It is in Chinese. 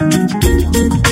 嗯。